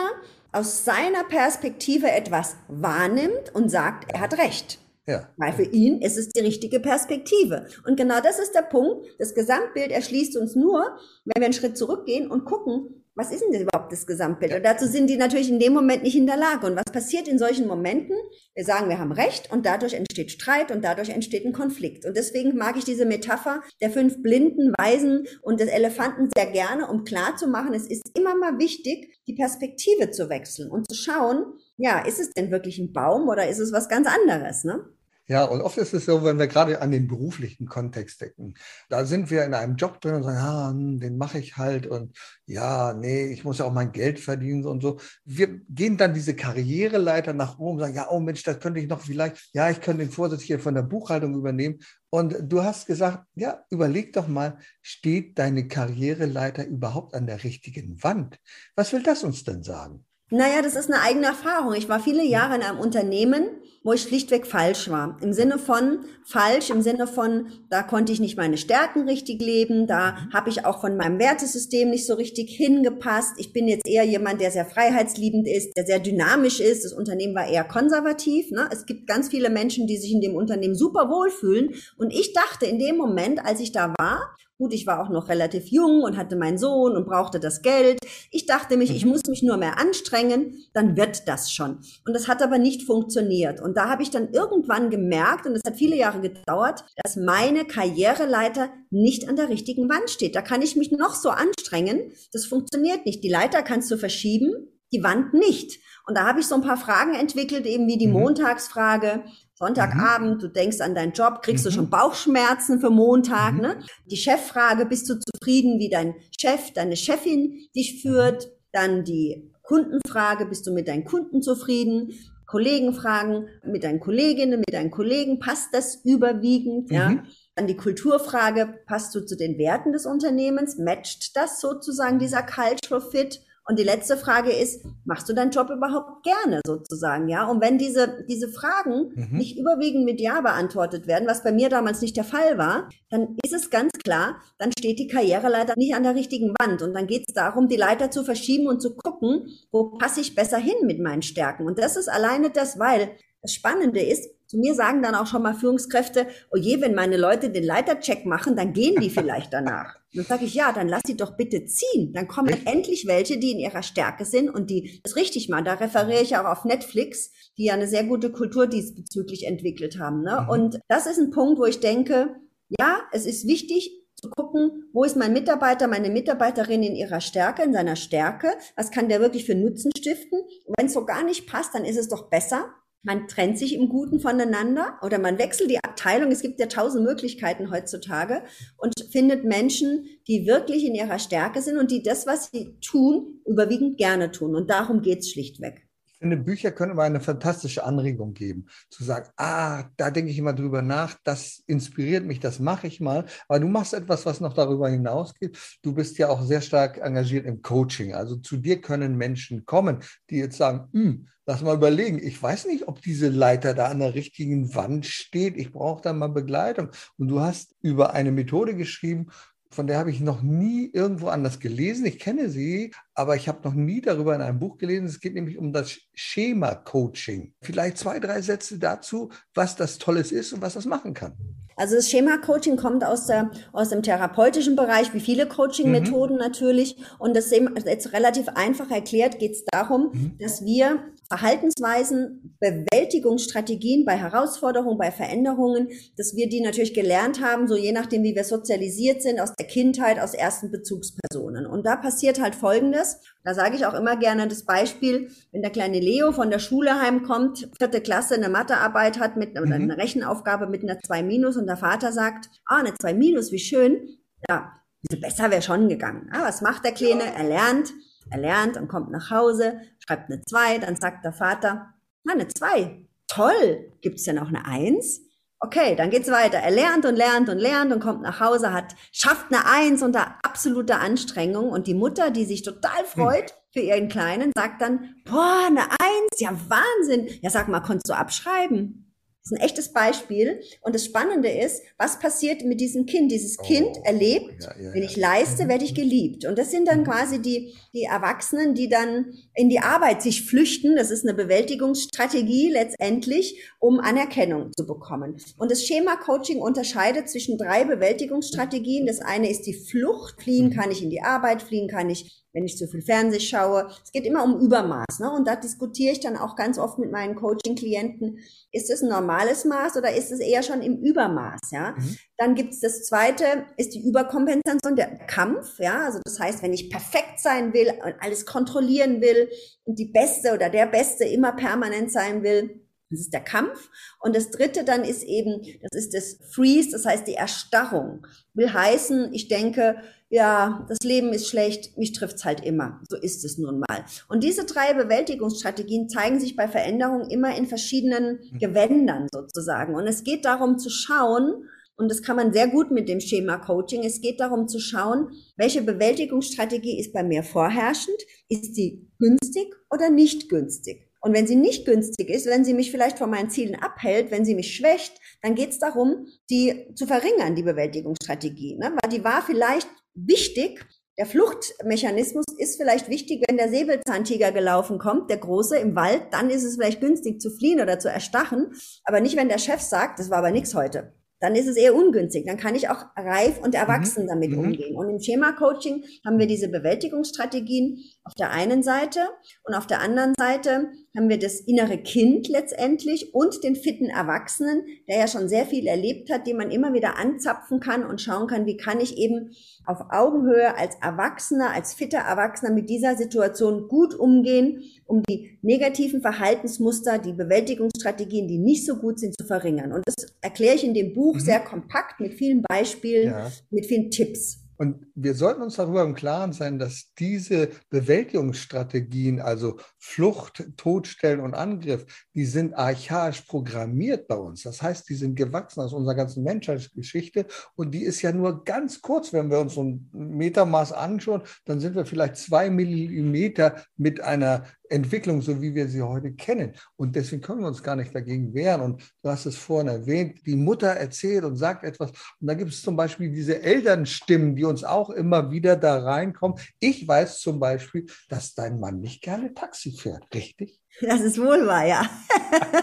aus seiner Perspektive etwas wahrnimmt und sagt, er hat recht. Ja. Weil für ihn ist es die richtige Perspektive. Und genau das ist der Punkt. Das Gesamtbild erschließt uns nur, wenn wir einen Schritt zurückgehen und gucken, was ist denn überhaupt das Gesamtbild? Und dazu sind die natürlich in dem Moment nicht in der Lage. Und was passiert in solchen Momenten? Wir sagen, wir haben Recht und dadurch entsteht Streit und dadurch entsteht ein Konflikt. Und deswegen mag ich diese Metapher der fünf blinden Weisen und des Elefanten sehr gerne, um klarzumachen, es ist immer mal wichtig, die Perspektive zu wechseln und zu schauen, ja, ist es denn wirklich ein Baum oder ist es was ganz anderes, ne? Ja, und oft ist es so, wenn wir gerade an den beruflichen Kontext denken, da sind wir in einem Job drin und sagen, ah, den mache ich halt und ja, nee, ich muss ja auch mein Geld verdienen und so. Wir gehen dann diese Karriereleiter nach oben und sagen, ja, oh Mensch, das könnte ich noch vielleicht, ja, ich könnte den Vorsitz hier von der Buchhaltung übernehmen. Und du hast gesagt, ja, überleg doch mal, steht deine Karriereleiter überhaupt an der richtigen Wand? Was will das uns denn sagen? Naja, das ist eine eigene Erfahrung. Ich war viele Jahre in einem Unternehmen, wo ich schlichtweg falsch war. Im Sinne von falsch, im Sinne von, da konnte ich nicht meine Stärken richtig leben, da habe ich auch von meinem Wertesystem nicht so richtig hingepasst. Ich bin jetzt eher jemand, der sehr freiheitsliebend ist, der sehr dynamisch ist. Das Unternehmen war eher konservativ. Ne? Es gibt ganz viele Menschen, die sich in dem Unternehmen super wohlfühlen. Und ich dachte in dem Moment, als ich da war, Gut, ich war auch noch relativ jung und hatte meinen Sohn und brauchte das Geld. Ich dachte mich, ich mhm. muss mich nur mehr anstrengen, dann wird das schon. Und das hat aber nicht funktioniert. Und da habe ich dann irgendwann gemerkt, und das hat viele Jahre gedauert, dass meine Karriereleiter nicht an der richtigen Wand steht. Da kann ich mich noch so anstrengen. Das funktioniert nicht. Die Leiter kannst du verschieben, die Wand nicht. Und da habe ich so ein paar Fragen entwickelt, eben wie die mhm. Montagsfrage, Sonntagabend, mhm. du denkst an deinen Job, kriegst mhm. du schon Bauchschmerzen für Montag, mhm. ne? Die Cheffrage, bist du zufrieden, wie dein Chef, deine Chefin dich führt? Dann die Kundenfrage, bist du mit deinen Kunden zufrieden? Kollegenfragen mit deinen Kolleginnen, mit deinen Kollegen, passt das überwiegend, ja? Mhm. Dann die Kulturfrage, passt du zu den Werten des Unternehmens? Matcht das sozusagen dieser Cultural Fit? Und die letzte Frage ist, machst du deinen Job überhaupt gerne sozusagen, ja? Und wenn diese, diese Fragen mhm. nicht überwiegend mit Ja beantwortet werden, was bei mir damals nicht der Fall war, dann ist es ganz klar, dann steht die Karriereleiter nicht an der richtigen Wand. Und dann geht es darum, die Leiter zu verschieben und zu gucken, wo passe ich besser hin mit meinen Stärken. Und das ist alleine das, weil das Spannende ist, zu mir sagen dann auch schon mal Führungskräfte, oh je, wenn meine Leute den Leitercheck machen, dann gehen die vielleicht danach. dann sage ich, ja, dann lass sie doch bitte ziehen. Dann kommen Echt? endlich welche, die in ihrer Stärke sind und die das richtig machen. Da referiere ich auch auf Netflix, die ja eine sehr gute Kultur diesbezüglich entwickelt haben. Ne? Mhm. Und das ist ein Punkt, wo ich denke, ja, es ist wichtig, zu gucken, wo ist mein Mitarbeiter, meine Mitarbeiterin in ihrer Stärke, in seiner Stärke, was kann der wirklich für Nutzen stiften. Wenn es so gar nicht passt, dann ist es doch besser, man trennt sich im Guten voneinander oder man wechselt die Abteilung. Es gibt ja tausend Möglichkeiten heutzutage und findet Menschen, die wirklich in ihrer Stärke sind und die das, was sie tun, überwiegend gerne tun. Und darum geht's schlichtweg. Finde, Bücher können immer eine fantastische Anregung geben, zu sagen, ah, da denke ich immer drüber nach, das inspiriert mich, das mache ich mal. Aber du machst etwas, was noch darüber hinausgeht. Du bist ja auch sehr stark engagiert im Coaching. Also zu dir können Menschen kommen, die jetzt sagen, hm, lass mal überlegen, ich weiß nicht, ob diese Leiter da an der richtigen Wand steht. Ich brauche da mal Begleitung. Und du hast über eine Methode geschrieben, von der habe ich noch nie irgendwo anders gelesen. Ich kenne sie, aber ich habe noch nie darüber in einem Buch gelesen. Es geht nämlich um das Schema-Coaching. Vielleicht zwei, drei Sätze dazu, was das Tolles ist und was das machen kann. Also das Schema-Coaching kommt aus, der, aus dem therapeutischen Bereich, wie viele Coaching-Methoden mhm. natürlich. Und das ist jetzt relativ einfach erklärt, geht es darum, mhm. dass wir Verhaltensweisen, Bewältigungsstrategien bei Herausforderungen, bei Veränderungen, dass wir die natürlich gelernt haben, so je nachdem, wie wir sozialisiert sind, aus der Kindheit, aus ersten Bezugspersonen. Und da passiert halt Folgendes. Da sage ich auch immer gerne das Beispiel, wenn der kleine Leo von der Schule heimkommt, vierte Klasse, eine Mathearbeit hat mit mhm. eine Rechenaufgabe mit einer 2 minus und der Vater sagt, ah, eine 2 minus, wie schön. Ja, besser wäre schon gegangen. Ah, was macht der Kleine? Er lernt, er lernt und kommt nach Hause, schreibt eine 2, dann sagt der Vater, na, eine 2. Toll. Gibt es ja noch eine 1? Okay, dann geht's weiter. Er lernt und lernt und lernt und kommt nach Hause, hat, schafft eine Eins unter absoluter Anstrengung und die Mutter, die sich total freut hm. für ihren Kleinen, sagt dann, boah, eine Eins, ja Wahnsinn. Ja, sag mal, konntest du abschreiben? Das ist ein echtes Beispiel. Und das Spannende ist, was passiert mit diesem Kind? Dieses oh, Kind erlebt, ja, ja, wenn ich leiste, werde ich geliebt. Und das sind dann mhm. quasi die, die Erwachsenen, die dann in die Arbeit sich flüchten. Das ist eine Bewältigungsstrategie letztendlich, um Anerkennung zu bekommen. Und das Schema Coaching unterscheidet zwischen drei Bewältigungsstrategien. Das eine ist die Flucht. Fliehen mhm. kann ich in die Arbeit, fliehen kann ich wenn ich zu viel Fernseh schaue. Es geht immer um Übermaß. Ne? Und da diskutiere ich dann auch ganz oft mit meinen Coaching-Klienten, ist es ein normales Maß oder ist es eher schon im Übermaß? Ja? Mhm. Dann gibt es das zweite, ist die Überkompensation, der Kampf. Ja? Also das heißt, wenn ich perfekt sein will und alles kontrollieren will und die Beste oder der Beste immer permanent sein will, das ist der Kampf. Und das dritte dann ist eben, das ist das Freeze, das heißt die Erstarrung. Will heißen, ich denke, ja, das Leben ist schlecht, mich trifft's halt immer. So ist es nun mal. Und diese drei Bewältigungsstrategien zeigen sich bei Veränderungen immer in verschiedenen mhm. Gewändern sozusagen. Und es geht darum zu schauen, und das kann man sehr gut mit dem Schema Coaching. Es geht darum zu schauen, welche Bewältigungsstrategie ist bei mir vorherrschend? Ist sie günstig oder nicht günstig? Und wenn sie nicht günstig ist, wenn sie mich vielleicht von meinen Zielen abhält, wenn sie mich schwächt, dann geht es darum, die zu verringern, die Bewältigungsstrategie. Ne? Weil die war vielleicht wichtig. Der Fluchtmechanismus ist vielleicht wichtig, wenn der Säbelzahntiger gelaufen kommt, der große im Wald, dann ist es vielleicht günstig zu fliehen oder zu erstachen, aber nicht, wenn der Chef sagt, das war aber nichts heute dann ist es eher ungünstig. Dann kann ich auch reif und erwachsen mhm. damit mhm. umgehen. Und im Schema-Coaching haben wir diese Bewältigungsstrategien auf der einen Seite und auf der anderen Seite haben wir das innere Kind letztendlich und den fitten Erwachsenen, der ja schon sehr viel erlebt hat, den man immer wieder anzapfen kann und schauen kann, wie kann ich eben auf Augenhöhe als Erwachsener, als fitter Erwachsener mit dieser Situation gut umgehen, um die negativen Verhaltensmuster, die Bewältigungsstrategien, die nicht so gut sind, zu verringern. Und das erkläre ich in dem Buch mhm. sehr kompakt mit vielen Beispielen, ja. mit vielen Tipps. Und wir sollten uns darüber im Klaren sein, dass diese Bewältigungsstrategien, also Flucht, Todstellen und Angriff, die sind archaisch programmiert bei uns. Das heißt, die sind gewachsen aus unserer ganzen Menschheitsgeschichte und die ist ja nur ganz kurz, wenn wir uns so ein Metermaß anschauen, dann sind wir vielleicht zwei Millimeter mit einer Entwicklung, so wie wir sie heute kennen. Und deswegen können wir uns gar nicht dagegen wehren. Und du hast es vorhin erwähnt, die Mutter erzählt und sagt etwas. Und da gibt es zum Beispiel diese Elternstimmen, die uns auch immer wieder da reinkommen. Ich weiß zum Beispiel, dass dein Mann nicht gerne Taxi fährt, richtig? Das ist wohl wahr, ja.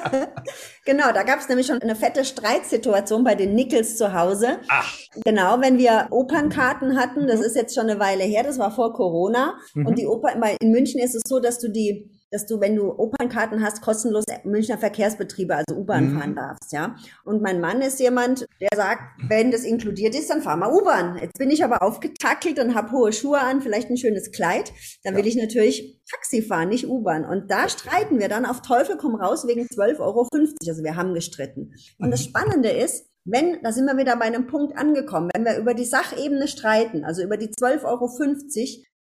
genau, da gab es nämlich schon eine fette Streitsituation bei den Nickels zu Hause. Ach. Genau, wenn wir Opernkarten hatten, das mhm. ist jetzt schon eine Weile her, das war vor Corona. Mhm. Und die Oper, in München ist es so, dass du die dass du, wenn du Opernkarten hast, kostenlos Münchner Verkehrsbetriebe, also U-Bahn mhm. fahren darfst, ja. Und mein Mann ist jemand, der sagt, wenn das inkludiert ist, dann fahr mal U-Bahn. Jetzt bin ich aber aufgetackelt und habe hohe Schuhe an, vielleicht ein schönes Kleid. Dann ja. will ich natürlich Taxi fahren, nicht U-Bahn. Und da streiten wir dann auf Teufel komm raus wegen 12,50 Euro. Also wir haben gestritten. Und mhm. das Spannende ist, wenn, da sind wir wieder bei einem Punkt angekommen, wenn wir über die Sachebene streiten, also über die 12,50 Euro,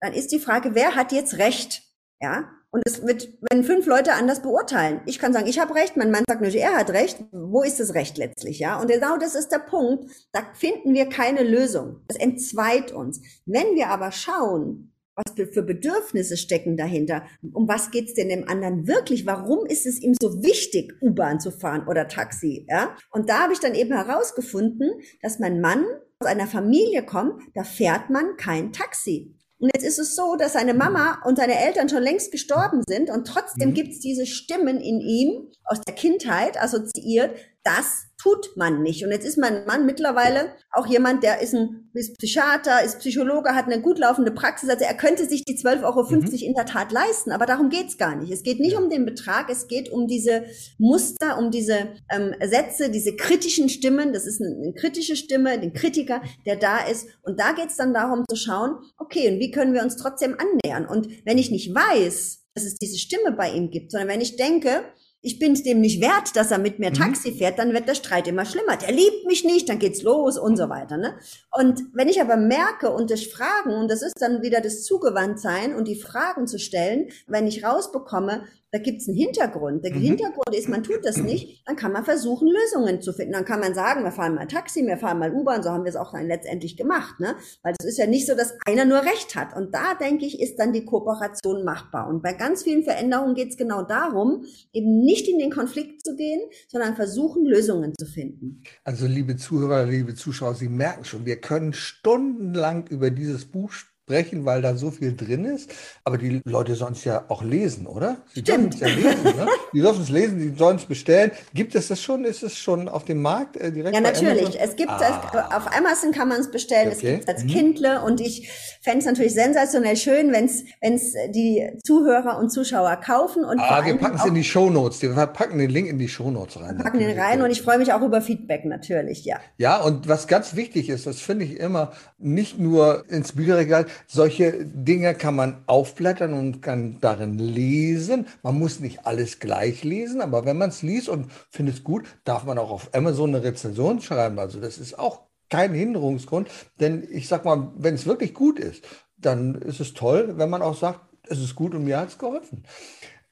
dann ist die Frage, wer hat jetzt Recht? Ja, Und es wird, wenn fünf Leute anders beurteilen. Ich kann sagen, ich habe recht, mein Mann sagt nur, er hat recht. Wo ist das Recht letztlich, ja? Und genau das ist der Punkt. Da finden wir keine Lösung. Das entzweit uns. Wenn wir aber schauen, was für Bedürfnisse stecken dahinter? Um was geht's denn dem anderen wirklich? Warum ist es ihm so wichtig, U-Bahn zu fahren oder Taxi? Ja? Und da habe ich dann eben herausgefunden, dass mein Mann aus einer Familie kommt, da fährt man kein Taxi. Und jetzt ist es so, dass seine Mama und seine Eltern schon längst gestorben sind und trotzdem mhm. gibt es diese Stimmen in ihm aus der Kindheit assoziiert, das tut man nicht. Und jetzt ist mein Mann mittlerweile auch jemand, der ist ein ist Psychiater, ist Psychologe, hat eine gut laufende Praxis. Also er könnte sich die 12,50 Euro mhm. in der Tat leisten, aber darum geht's gar nicht. Es geht nicht um den Betrag, es geht um diese Muster, um diese ähm, Sätze, diese kritischen Stimmen. Das ist eine, eine kritische Stimme, den Kritiker, der da ist. Und da geht's dann darum zu schauen, okay, und wie können wir uns trotzdem annähern? Und wenn ich nicht weiß, dass es diese Stimme bei ihm gibt, sondern wenn ich denke, ich bin es dem nicht wert, dass er mit mir mhm. Taxi fährt, dann wird der Streit immer schlimmer. Der liebt mich nicht, dann geht's los und so weiter. Ne? Und wenn ich aber merke und durch Fragen, und das ist dann wieder das Zugewandtsein und die Fragen zu stellen, wenn ich rausbekomme, da gibt es einen Hintergrund. Der mhm. Hintergrund ist, man tut das nicht, dann kann man versuchen, Lösungen zu finden. Dann kann man sagen, wir fahren mal Taxi, wir fahren mal U-Bahn, so haben wir es auch dann letztendlich gemacht. Ne? Weil es ist ja nicht so, dass einer nur Recht hat. Und da, denke ich, ist dann die Kooperation machbar. Und bei ganz vielen Veränderungen geht es genau darum, eben nicht in den Konflikt zu gehen, sondern versuchen, Lösungen zu finden. Also, liebe Zuhörer, liebe Zuschauer, Sie merken schon, wir können stundenlang über dieses Buch sprechen sprechen, weil da so viel drin ist. Aber die Leute sollen es ja auch lesen, oder? Sie dürfen es ja lesen. Ne? Die dürfen es lesen, die sollen es bestellen. Gibt es das schon? Ist es schon auf dem Markt äh, direkt? Ja, natürlich. Es gibt ah. auf Amazon kann man es bestellen. Okay. Es gibt es als mhm. Kindle und ich fände es natürlich sensationell schön, wenn es die Zuhörer und Zuschauer kaufen. Und ah, wir packen es in die Shownotes. Wir packen den Link in die Shownotes rein. Wir packen den rein und ich freue mich auch über Feedback natürlich, ja. Ja, und was ganz wichtig ist, das finde ich immer, nicht nur ins Bücherregal, solche Dinge kann man aufblättern und kann darin lesen. Man muss nicht alles gleich lesen, aber wenn man es liest und findet es gut, darf man auch auf Amazon eine Rezension schreiben. Also das ist auch kein Hinderungsgrund, denn ich sag mal, wenn es wirklich gut ist, dann ist es toll, wenn man auch sagt, es ist gut und mir hat es geholfen.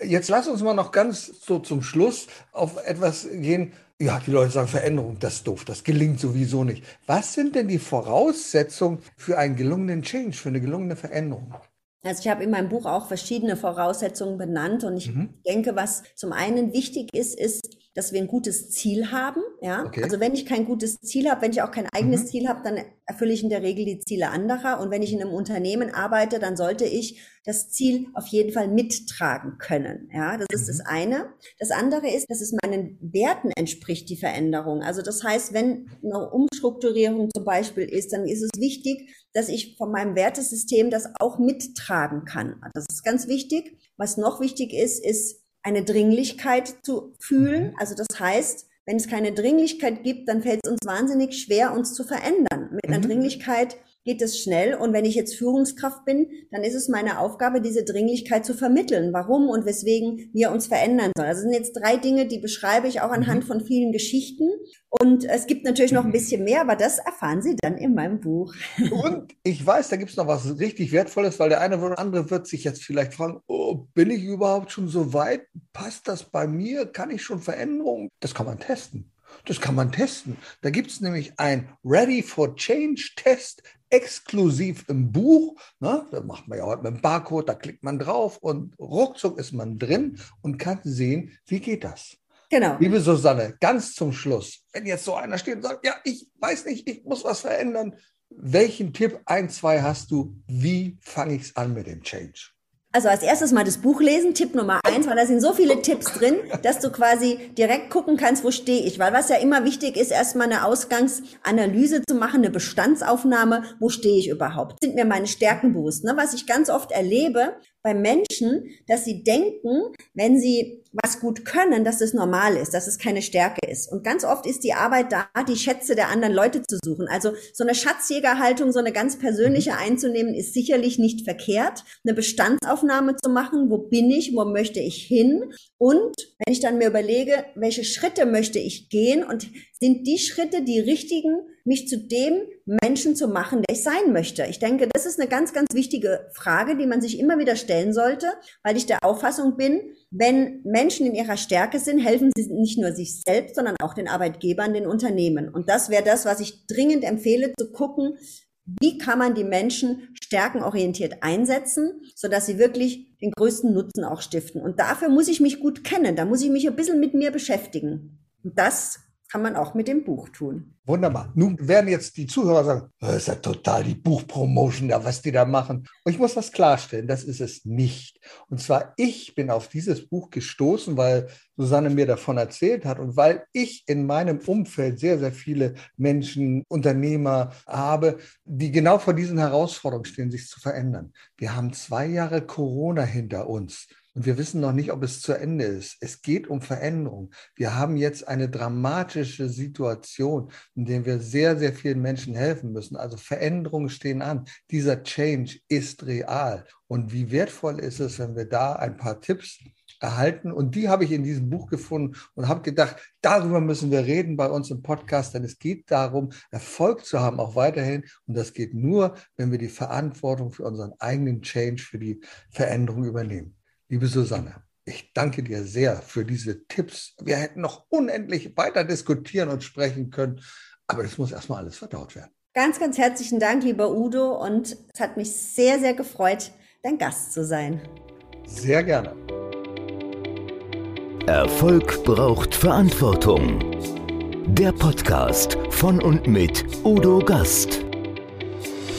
Jetzt lass uns mal noch ganz so zum Schluss auf etwas gehen, ja, die Leute sagen, Veränderung, das ist doof, das gelingt sowieso nicht. Was sind denn die Voraussetzungen für einen gelungenen Change, für eine gelungene Veränderung? Also ich habe in meinem Buch auch verschiedene Voraussetzungen benannt und ich mhm. denke, was zum einen wichtig ist, ist, dass wir ein gutes Ziel haben. Ja, okay. also wenn ich kein gutes Ziel habe, wenn ich auch kein eigenes mhm. Ziel habe, dann erfülle ich in der Regel die Ziele anderer. Und wenn ich in einem Unternehmen arbeite, dann sollte ich das Ziel auf jeden Fall mittragen können. Ja, das ist das mhm. eine. Das andere ist, dass es meinen Werten entspricht, die Veränderung. Also das heißt, wenn eine Umstrukturierung zum Beispiel ist, dann ist es wichtig, dass ich von meinem Wertesystem das auch mittragen kann. Das ist ganz wichtig. Was noch wichtig ist, ist eine Dringlichkeit zu fühlen. Mhm. Also das heißt, wenn es keine Dringlichkeit gibt, dann fällt es uns wahnsinnig schwer, uns zu verändern. Mit einer mhm. Dringlichkeit geht es schnell. Und wenn ich jetzt Führungskraft bin, dann ist es meine Aufgabe, diese Dringlichkeit zu vermitteln, warum und weswegen wir uns verändern sollen. Also sind jetzt drei Dinge, die beschreibe ich auch anhand mhm. von vielen Geschichten. Und es gibt natürlich noch ein bisschen mehr, aber das erfahren Sie dann in meinem Buch. Und ich weiß, da gibt es noch was richtig Wertvolles, weil der eine oder andere wird sich jetzt vielleicht fragen, oh, bin ich überhaupt schon so weit? Passt das bei mir? Kann ich schon Veränderungen? Das kann man testen. Das kann man testen. Da gibt es nämlich ein Ready for Change Test exklusiv im Buch. Ne? Da macht man ja heute mit dem Barcode, da klickt man drauf und ruckzuck ist man drin und kann sehen, wie geht das. Genau. Liebe Susanne, ganz zum Schluss, wenn jetzt so einer steht und sagt, ja, ich weiß nicht, ich muss was verändern, welchen Tipp, ein, zwei hast du, wie fange ich es an mit dem Change? Also als erstes mal das Buch lesen, Tipp Nummer eins, weil da sind so viele Tipps drin, dass du quasi direkt gucken kannst, wo stehe ich. Weil was ja immer wichtig ist, erstmal eine Ausgangsanalyse zu machen, eine Bestandsaufnahme, wo stehe ich überhaupt? Sind mir meine Stärken bewusst? Ne? Was ich ganz oft erlebe bei Menschen, dass sie denken, wenn sie was gut können, dass es normal ist, dass es keine Stärke ist. Und ganz oft ist die Arbeit da, die Schätze der anderen Leute zu suchen. Also so eine Schatzjägerhaltung, so eine ganz persönliche einzunehmen, ist sicherlich nicht verkehrt. Eine Bestandsaufnahme zu machen, wo bin ich, wo möchte ich hin? Und wenn ich dann mir überlege, welche Schritte möchte ich gehen und sind die Schritte die richtigen, mich zu dem Menschen zu machen, der ich sein möchte? Ich denke, das ist eine ganz, ganz wichtige Frage, die man sich immer wieder stellen sollte, weil ich der Auffassung bin, wenn Menschen in ihrer Stärke sind, helfen sie nicht nur sich selbst, sondern auch den Arbeitgebern, den Unternehmen. Und das wäre das, was ich dringend empfehle, zu gucken, wie kann man die Menschen stärkenorientiert einsetzen, sodass sie wirklich den größten Nutzen auch stiften. Und dafür muss ich mich gut kennen, da muss ich mich ein bisschen mit mir beschäftigen. Und das kann man auch mit dem Buch tun. Wunderbar. Nun werden jetzt die Zuhörer sagen, das ist ja total die Buchpromotion da, was die da machen. Und ich muss das klarstellen, das ist es nicht. Und zwar, ich bin auf dieses Buch gestoßen, weil Susanne mir davon erzählt hat und weil ich in meinem Umfeld sehr, sehr viele Menschen, Unternehmer habe, die genau vor diesen Herausforderungen stehen, sich zu verändern. Wir haben zwei Jahre Corona hinter uns. Und wir wissen noch nicht, ob es zu Ende ist. Es geht um Veränderung. Wir haben jetzt eine dramatische Situation, in der wir sehr, sehr vielen Menschen helfen müssen. Also Veränderungen stehen an. Dieser Change ist real. Und wie wertvoll ist es, wenn wir da ein paar Tipps erhalten. Und die habe ich in diesem Buch gefunden und habe gedacht, darüber müssen wir reden bei uns im Podcast, denn es geht darum, Erfolg zu haben, auch weiterhin. Und das geht nur, wenn wir die Verantwortung für unseren eigenen Change, für die Veränderung übernehmen. Liebe Susanne, ich danke dir sehr für diese Tipps. Wir hätten noch unendlich weiter diskutieren und sprechen können, aber das muss erstmal alles verdaut werden. Ganz, ganz herzlichen Dank, lieber Udo, und es hat mich sehr, sehr gefreut, dein Gast zu sein. Sehr gerne. Erfolg braucht Verantwortung. Der Podcast von und mit Udo Gast.